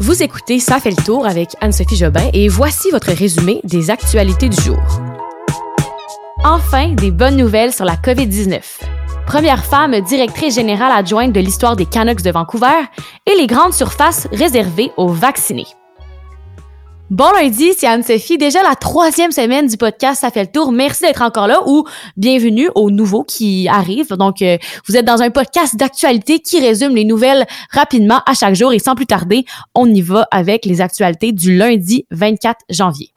Vous écoutez Ça fait le tour avec Anne-Sophie Jobin et voici votre résumé des actualités du jour. Enfin, des bonnes nouvelles sur la COVID-19. Première femme directrice générale adjointe de l'histoire des Canucks de Vancouver et les grandes surfaces réservées aux vaccinés. Bon lundi, c'est Anne-Sophie. Déjà la troisième semaine du podcast Ça fait le tour. Merci d'être encore là ou bienvenue aux nouveaux qui arrivent. Donc, euh, vous êtes dans un podcast d'actualité qui résume les nouvelles rapidement à chaque jour. Et sans plus tarder, on y va avec les actualités du lundi 24 janvier.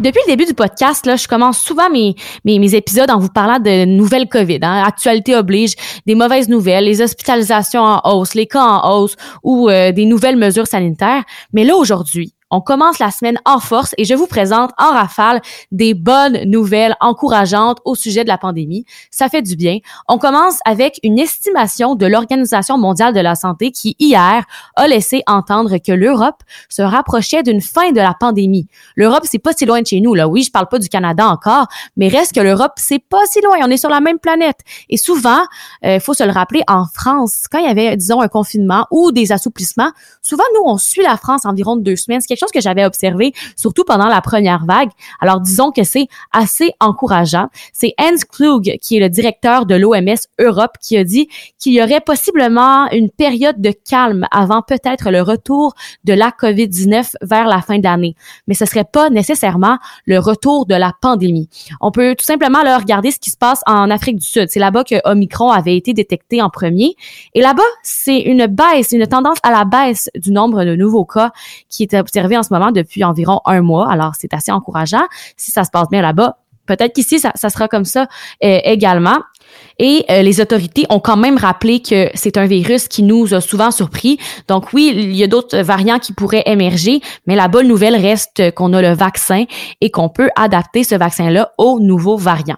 Depuis le début du podcast, là, je commence souvent mes, mes, épisodes en vous parlant de nouvelles COVID. Hein. Actualité oblige, des mauvaises nouvelles, les hospitalisations en hausse, les cas en hausse ou euh, des nouvelles mesures sanitaires. Mais là, aujourd'hui, on commence la semaine en force et je vous présente en rafale des bonnes nouvelles encourageantes au sujet de la pandémie. Ça fait du bien. On commence avec une estimation de l'Organisation mondiale de la santé qui hier a laissé entendre que l'Europe se rapprochait d'une fin de la pandémie. L'Europe, c'est pas si loin de chez nous là. Oui, je parle pas du Canada encore, mais reste que l'Europe, c'est pas si loin. On est sur la même planète. Et souvent, il euh, faut se le rappeler, en France, quand il y avait disons un confinement ou des assouplissements, souvent nous on suit la France environ deux semaines chose que j'avais observé, surtout pendant la première vague. Alors, disons que c'est assez encourageant. C'est Hans Klug, qui est le directeur de l'OMS Europe, qui a dit qu'il y aurait possiblement une période de calme avant peut-être le retour de la COVID-19 vers la fin de l'année. Mais ce serait pas nécessairement le retour de la pandémie. On peut tout simplement leur regarder ce qui se passe en Afrique du Sud. C'est là-bas que Omicron avait été détecté en premier. Et là-bas, c'est une baisse, une tendance à la baisse du nombre de nouveaux cas qui est en ce moment depuis environ un mois. Alors, c'est assez encourageant. Si ça se passe bien là-bas, peut-être qu'ici, ça, sera comme ça euh, également. Et euh, les autorités ont quand même rappelé que c'est un virus qui nous a souvent surpris. Donc oui, il y a d'autres variants qui pourraient émerger, mais la bonne nouvelle reste qu'on a le vaccin et qu'on peut adapter ce vaccin-là aux nouveaux variants.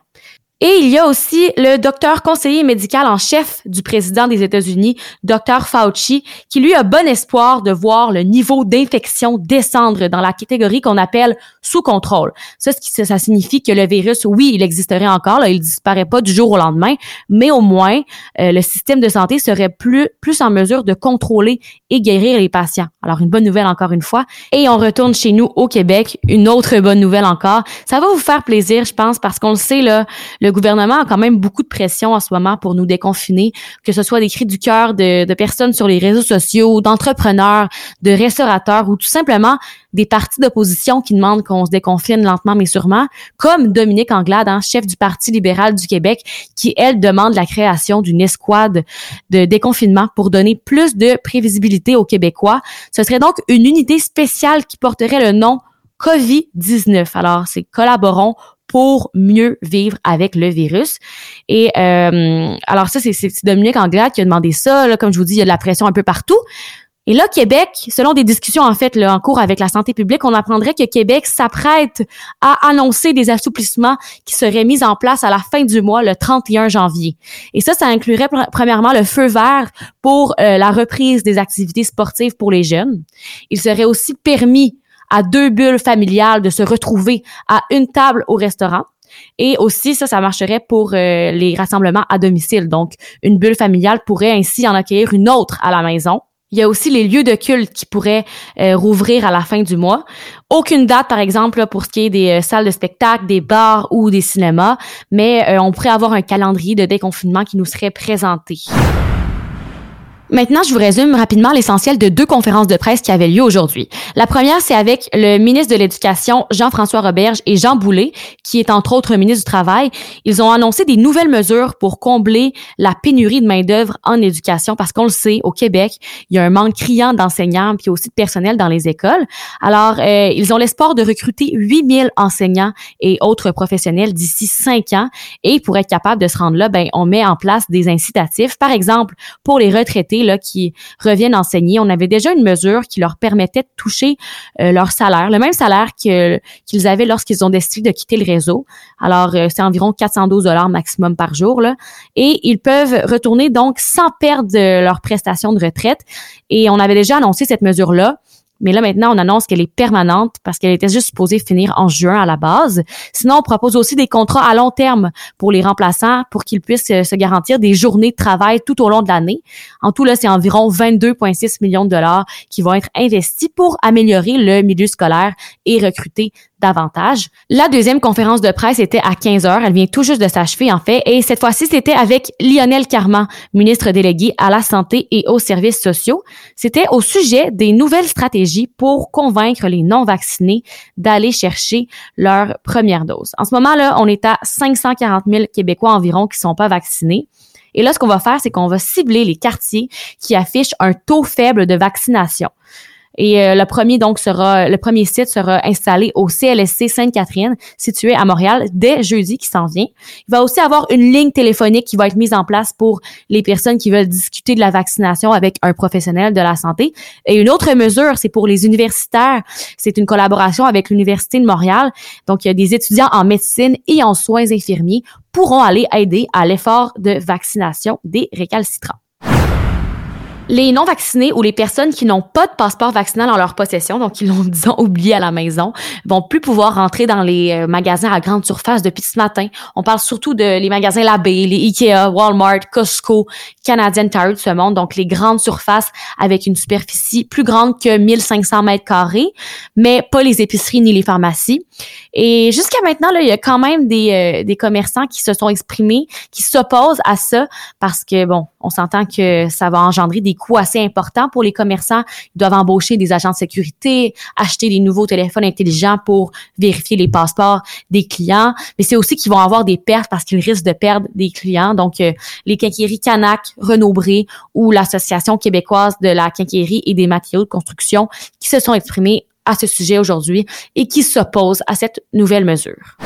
Et il y a aussi le docteur conseiller médical en chef du président des États-Unis, Dr Fauci, qui lui a bon espoir de voir le niveau d'infection descendre dans la catégorie qu'on appelle sous contrôle. Ça, ça signifie que le virus, oui, il existerait encore, là, il disparaît pas du jour au lendemain, mais au moins euh, le système de santé serait plus plus en mesure de contrôler et guérir les patients. Alors une bonne nouvelle encore une fois. Et on retourne chez nous au Québec, une autre bonne nouvelle encore. Ça va vous faire plaisir, je pense, parce qu'on le sait là. Le gouvernement a quand même beaucoup de pression en ce moment pour nous déconfiner, que ce soit des cris du cœur de, personnes sur les réseaux sociaux, d'entrepreneurs, de restaurateurs ou tout simplement des partis d'opposition qui demandent qu'on se déconfine lentement mais sûrement, comme Dominique Anglade, hein, chef du Parti libéral du Québec, qui, elle, demande la création d'une escouade de déconfinement pour donner plus de prévisibilité aux Québécois. Ce serait donc une unité spéciale qui porterait le nom COVID-19. Alors, c'est collaborons pour mieux vivre avec le virus. Et euh, alors ça, c'est Dominique Anglade qui a demandé ça. Là, comme je vous dis, il y a de la pression un peu partout. Et là, Québec, selon des discussions en fait là, en cours avec la santé publique, on apprendrait que Québec s'apprête à annoncer des assouplissements qui seraient mis en place à la fin du mois, le 31 janvier. Et ça, ça inclurait premièrement le feu vert pour euh, la reprise des activités sportives pour les jeunes. Il serait aussi permis à deux bulles familiales de se retrouver à une table au restaurant. Et aussi, ça, ça marcherait pour euh, les rassemblements à domicile. Donc, une bulle familiale pourrait ainsi en accueillir une autre à la maison. Il y a aussi les lieux de culte qui pourraient euh, rouvrir à la fin du mois. Aucune date, par exemple, pour ce qui est des euh, salles de spectacle, des bars ou des cinémas, mais on pourrait avoir un calendrier de déconfinement qui nous serait présenté. Maintenant, je vous résume rapidement l'essentiel de deux conférences de presse qui avaient lieu aujourd'hui. La première, c'est avec le ministre de l'Éducation, Jean-François Roberge, et Jean Boulet, qui est entre autres ministre du Travail. Ils ont annoncé des nouvelles mesures pour combler la pénurie de main-d'œuvre en éducation, parce qu'on le sait, au Québec, il y a un manque criant d'enseignants puis aussi de personnel dans les écoles. Alors, euh, ils ont l'espoir de recruter 8000 enseignants et autres professionnels d'ici cinq ans. Et pour être capable de se rendre là, ben, on met en place des incitatifs. Par exemple, pour les retraités, qui reviennent enseigner, on avait déjà une mesure qui leur permettait de toucher euh, leur salaire, le même salaire que, qu'ils avaient lorsqu'ils ont décidé de quitter le réseau. Alors, euh, c'est environ 412 dollars maximum par jour. Là, et ils peuvent retourner donc sans perdre leur prestation de retraite. Et on avait déjà annoncé cette mesure-là mais là maintenant on annonce qu'elle est permanente parce qu'elle était juste supposée finir en juin à la base. Sinon, on propose aussi des contrats à long terme pour les remplaçants pour qu'ils puissent euh, se garantir des journées de travail tout au long de l'année. En tout, là, c'est environ 22,6 millions de dollars qui vont être investis pour améliorer le milieu scolaire et recruter davantage. La deuxième conférence de presse était à 15 heures. Elle vient tout juste de s'achever, en fait. Et cette fois-ci, c'était avec Lionel Carman, ministre délégué à la santé et aux services sociaux. C'était au sujet des nouvelles stratégies pour convaincre les non-vaccinés d'aller chercher leur première dose. En ce moment-là, on est à 540 000 Québécois environ qui sont pas vaccinés. Et là, ce qu'on va faire, c'est qu'on va cibler les quartiers qui affichent un taux faible de vaccination. Et euh, le premier donc sera le premier site sera installé au CLSC Sainte-Catherine, situé à Montréal dès jeudi qui s'en vient. Il va aussi avoir une ligne téléphonique qui va être mise en place pour les personnes qui veulent discuter de la vaccination avec un professionnel de la santé. Et une autre mesure, c'est pour les universitaires. C'est une collaboration avec l'Université de Montréal. Donc il y a des étudiants en médecine et en soins infirmiers pourront aller aider à l'effort de vaccination des récalcitrants. Les non-vaccinés ou les personnes qui n'ont pas de passeport vaccinal en leur possession, donc ils l'ont, disons, oublié à la maison, vont plus pouvoir rentrer dans les euh, magasins à grande surface depuis ce matin. On parle surtout de les magasins Labé, les Ikea, Walmart, Costco, Canadian Tire de ce monde, donc les grandes surfaces avec une superficie plus grande que 1500 mètres carrés, mais pas les épiceries ni les pharmacies. Et jusqu'à maintenant, là, il y a quand même des, euh, des commerçants qui se sont exprimés, qui s'opposent à ça parce que, bon, on s'entend que ça va engendrer des coûts assez importants pour les commerçants. Ils doivent embaucher des agents de sécurité, acheter des nouveaux téléphones intelligents pour vérifier les passeports des clients. Mais c'est aussi qu'ils vont avoir des pertes parce qu'ils risquent de perdre des clients. Donc, euh, les quincailleries Canac, Renaud Bré ou l'Association québécoise de la quincaillerie et des matériaux de construction qui se sont exprimés à ce sujet aujourd'hui et qui s'opposent à cette nouvelle mesure.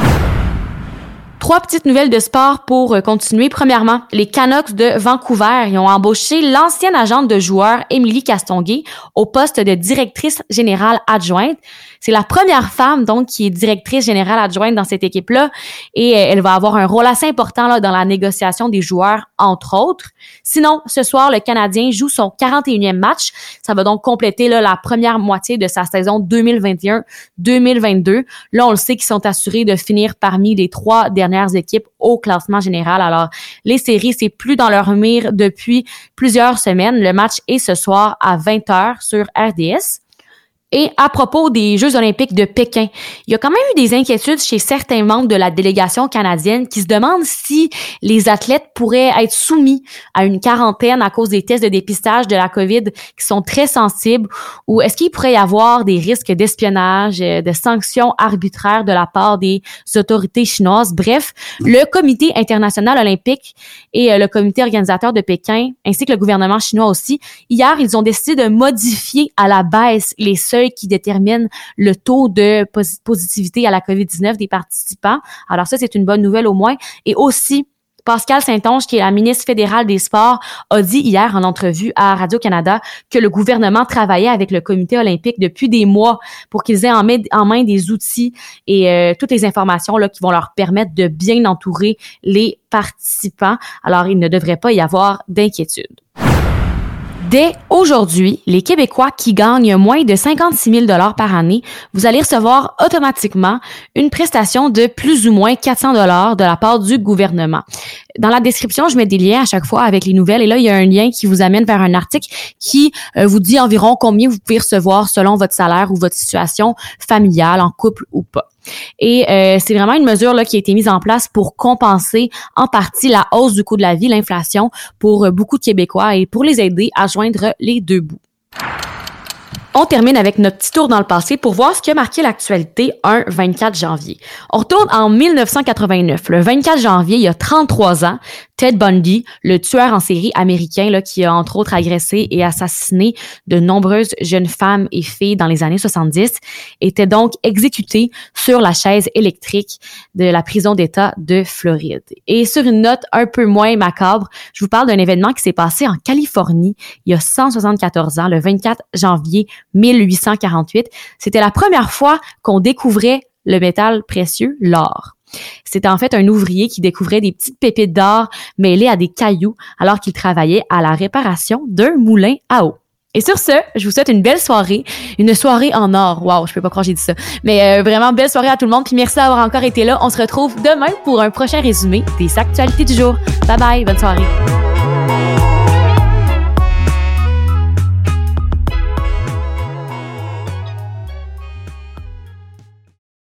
Trois petites nouvelles de sport pour euh, continuer. Premièrement, les Canucks de Vancouver ils ont embauché l'ancienne agente de joueurs Émilie Castonguay au poste de directrice générale adjointe. C'est la première femme donc qui est directrice générale adjointe dans cette équipe-là et euh, elle va avoir un rôle assez important là, dans la négociation des joueurs entre autres. Sinon, ce soir, le Canadien joue son 41e match. Ça va donc compléter là, la première moitié de sa saison 2021-2022. Là, on le sait qu'ils sont assurés de finir parmi les trois dernières équipes au classement général. Alors, les séries, c'est plus dans leur mire depuis plusieurs semaines. Le match est ce soir à 20h sur RDS. Et à propos des Jeux olympiques de Pékin, il y a quand même eu des inquiétudes chez certains membres de la délégation canadienne qui se demandent si les athlètes pourraient être soumis à une quarantaine à cause des tests de dépistage de la COVID qui sont très sensibles ou est-ce qu'il pourrait y avoir des risques d'espionnage, euh, de sanctions arbitraires de la part des autorités chinoises? Bref, le comité international olympique et euh, le comité organisateur de Pékin ainsi que le gouvernement chinois aussi, hier, ils ont décidé de modifier à la baisse les seuils qui détermine le taux de positivité à la COVID-19 des participants. Alors ça, c'est une bonne nouvelle au moins. Et aussi, Pascal Saint-Onge, qui est la ministre fédérale des Sports, a dit hier en entrevue à Radio-Canada que le gouvernement travaillait avec le comité olympique depuis des mois pour qu'ils aient en main, des outils et euh, toutes les informations là, qui vont leur permettre de bien entourer les participants. Alors, il ne devrait pas y avoir d'inquiétude. Dès aujourd'hui, les Québécois qui gagnent moins de 56 000 par année, vous allez recevoir automatiquement une prestation de plus ou moins 400 dollars de la part du gouvernement. Dans la description, je mets des liens à chaque fois avec les nouvelles et là, il y a un lien qui vous amène vers un article qui euh, vous dit environ combien vous pouvez recevoir selon votre salaire ou votre situation familiale, en couple ou pas. Et euh, c'est vraiment une mesure là, qui a été mise en place pour compenser en partie la hausse du coût de la vie, l'inflation pour euh, beaucoup de Québécois et pour les aider à joindre les deux bouts. On termine avec notre petit tour dans le passé pour voir ce qui a marqué l'actualité un 24 janvier. On retourne en 1989. Le 24 janvier, il y a 33 ans, Ted Bundy, le tueur en série américain là, qui a entre autres agressé et assassiné de nombreuses jeunes femmes et filles dans les années 70, était donc exécuté sur la chaise électrique de la prison d'État de Floride. Et sur une note un peu moins macabre, je vous parle d'un événement qui s'est passé en Californie il y a 174 ans, le 24 janvier 1848. C'était la première fois qu'on découvrait le métal précieux, l'or. C'était en fait un ouvrier qui découvrait des petites pépites d'or mêlées à des cailloux alors qu'il travaillait à la réparation d'un moulin à eau. Et sur ce, je vous souhaite une belle soirée, une soirée en or. Waouh, je peux pas croire que j'ai dit ça. Mais euh, vraiment belle soirée à tout le monde, puis merci d'avoir encore été là. On se retrouve demain pour un prochain résumé des actualités du jour. Bye bye, bonne soirée.